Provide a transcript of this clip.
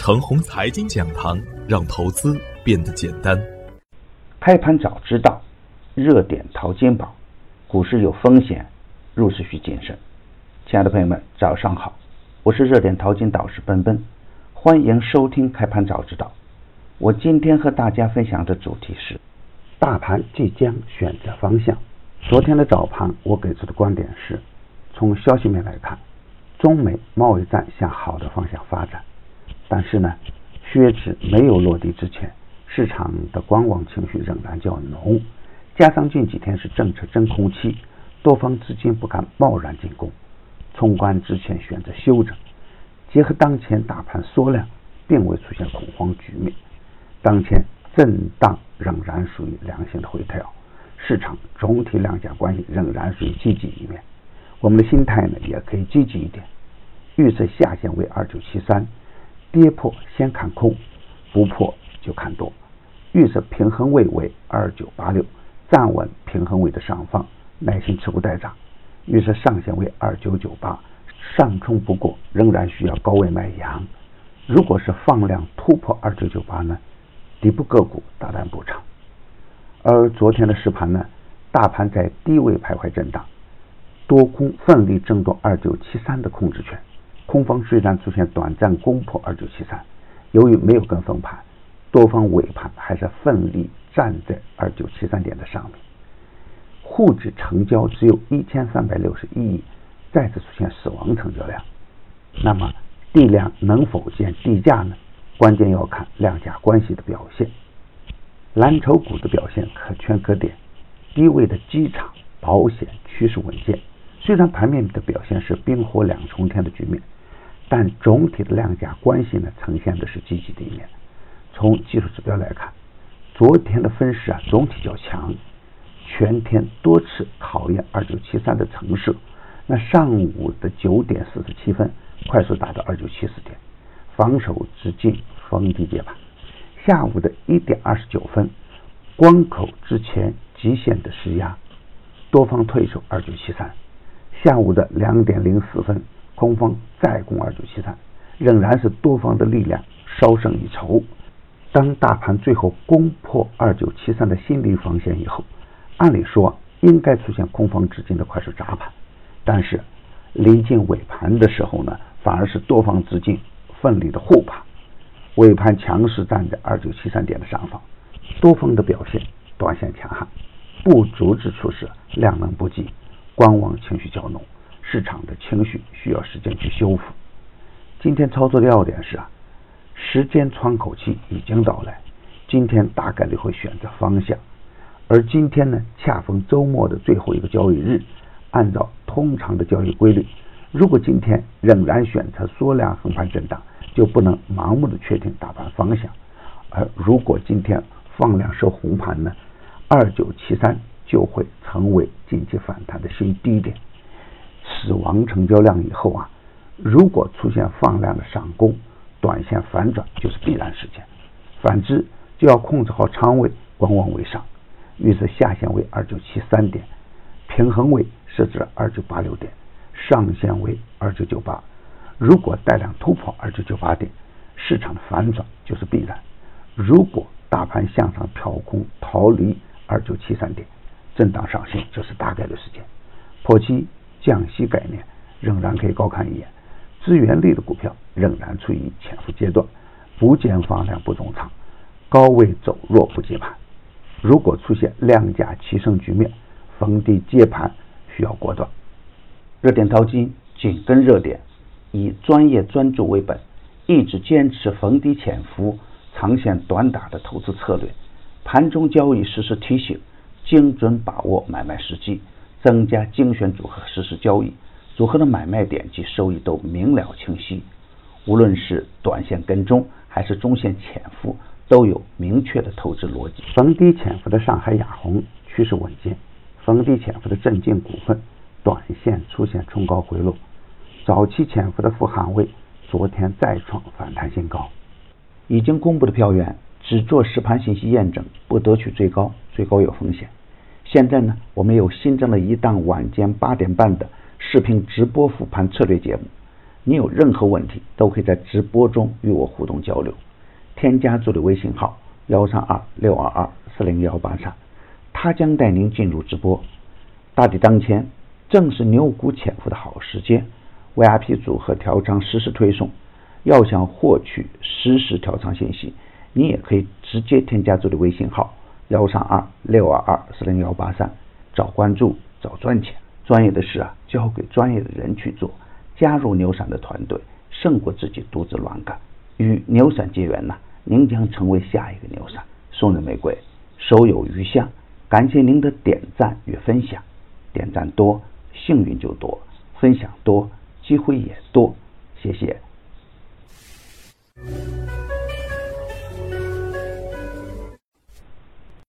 程红财经讲堂，让投资变得简单。开盘早知道，热点淘金宝，股市有风险，入市需谨慎。亲爱的朋友们，早上好，我是热点淘金导师奔奔，欢迎收听开盘早知道。我今天和大家分享的主题是：大盘即将选择方向。昨天的早盘，我给出的观点是，从消息面来看，中美贸易战向好的方向发展。但是呢，靴子没有落地之前，市场的观望情绪仍然较浓。加上近几天是政策真空期，多方资金不敢贸然进攻，冲关之前选择休整。结合当前大盘缩量，并未出现恐慌局面。当前震荡仍然属于良性的回调，市场总体量价关系仍然属于积极一面。我们的心态呢也可以积极一点，预测下限为二九七三，跌破先看空，不破就看多。预测平衡位为二九八六，站稳平衡位的上方，耐心持股待涨。预测上限为二九九八，上冲不过，仍然需要高位买阳。如果是放量突破二九九八呢？底部个股大胆补仓，而昨天的实盘呢，大盘在低位徘徊震荡，多空奋力争夺二九七三的控制权。空方虽然出现短暂攻破二九七三，由于没有跟风盘，多方尾盘还是奋力站在二九七三点的上面。沪指成交只有一千三百六十一亿，再次出现死亡成交量。那么地量能否见地价呢？关键要看量价关系的表现，蓝筹股的表现可圈可点，低位的机场、保险趋势稳健。虽然盘面的表现是冰火两重天的局面，但总体的量价关系呢，呈现的是积极的一面。从技术指标来看，昨天的分时啊，总体较强，全天多次考验二九七三的成色。那上午的九点四十七分，快速达到二九七四点。防守之境逢低接盘，下午的一点二十九分，关口之前极限的施压，多方退守二九七三。下午的两点零四分，空方再攻二九七三，仍然是多方的力量稍胜一筹。当大盘最后攻破二九七三的心理防线以后，按理说应该出现空方资金的快速砸盘，但是临近尾盘的时候呢，反而是多方资金。奋力的护盘，尾盘强势站在二九七三点的上方，多方的表现短线强悍，不足之处是量能不济，观望情绪较浓，市场的情绪需要时间去修复。今天操作的要点是啊，时间窗口期已经到来，今天大概率会选择方向，而今天呢恰逢周末的最后一个交易日，按照通常的交易规律，如果今天仍然选择缩量横盘震荡。就不能盲目的确定大盘方向，而如果今天放量收红盘呢，二九七三就会成为近期反弹的新低点。死亡成交量以后啊，如果出现放量的上攻，短线反转就是必然事件。反之，就要控制好仓位，观望为上。预测下限为二九七三点，平衡位设置二九八六点，上限为二九九八。如果带量突破二九九八点，市场的反转就是必然。如果大盘向上跳空逃离二九七三点，震荡上行这是大概率事件。破七降息概念仍然可以高看一眼，资源类的股票仍然处于潜伏阶段，不见放量不重仓，高位走弱不接盘。如果出现量价齐升局面，逢低接盘需要果断。热点淘金紧跟热点。以专业专注为本，一直坚持逢低潜伏、长线短打的投资策略。盘中交易实时提醒，精准把握买卖时机，增加精选组合实时交易，组合的买卖点及收益都明了清晰。无论是短线跟踪还是中线潜伏，都有明确的投资逻辑。逢低潜伏的上海亚虹趋势稳健，逢低潜伏的镇静股份短线出现冲高回落。早期潜伏的富航位，昨天再创反弹新高。已经公布的票源只做实盘信息验证，不得取最高，最高有风险。现在呢，我们又新增了一档晚间八点半的视频直播复盘策略节目，你有任何问题都可以在直播中与我互动交流。添加助理微信号幺三二六二二四零幺八三，他将带您进入直播。大敌当前，正是牛股潜伏的好时间。VIP 组合调仓实时推送，要想获取实时调仓信息，你也可以直接添加助理微信号幺三二六二二四零幺八三，找关注，找赚钱。专业的事啊，交给专业的人去做。加入牛散的团队，胜过自己独自乱干。与牛散结缘呐，您将成为下一个牛散。送人玫瑰，手有余香。感谢您的点赞与分享，点赞多，幸运就多；分享多。机会也多，谢谢。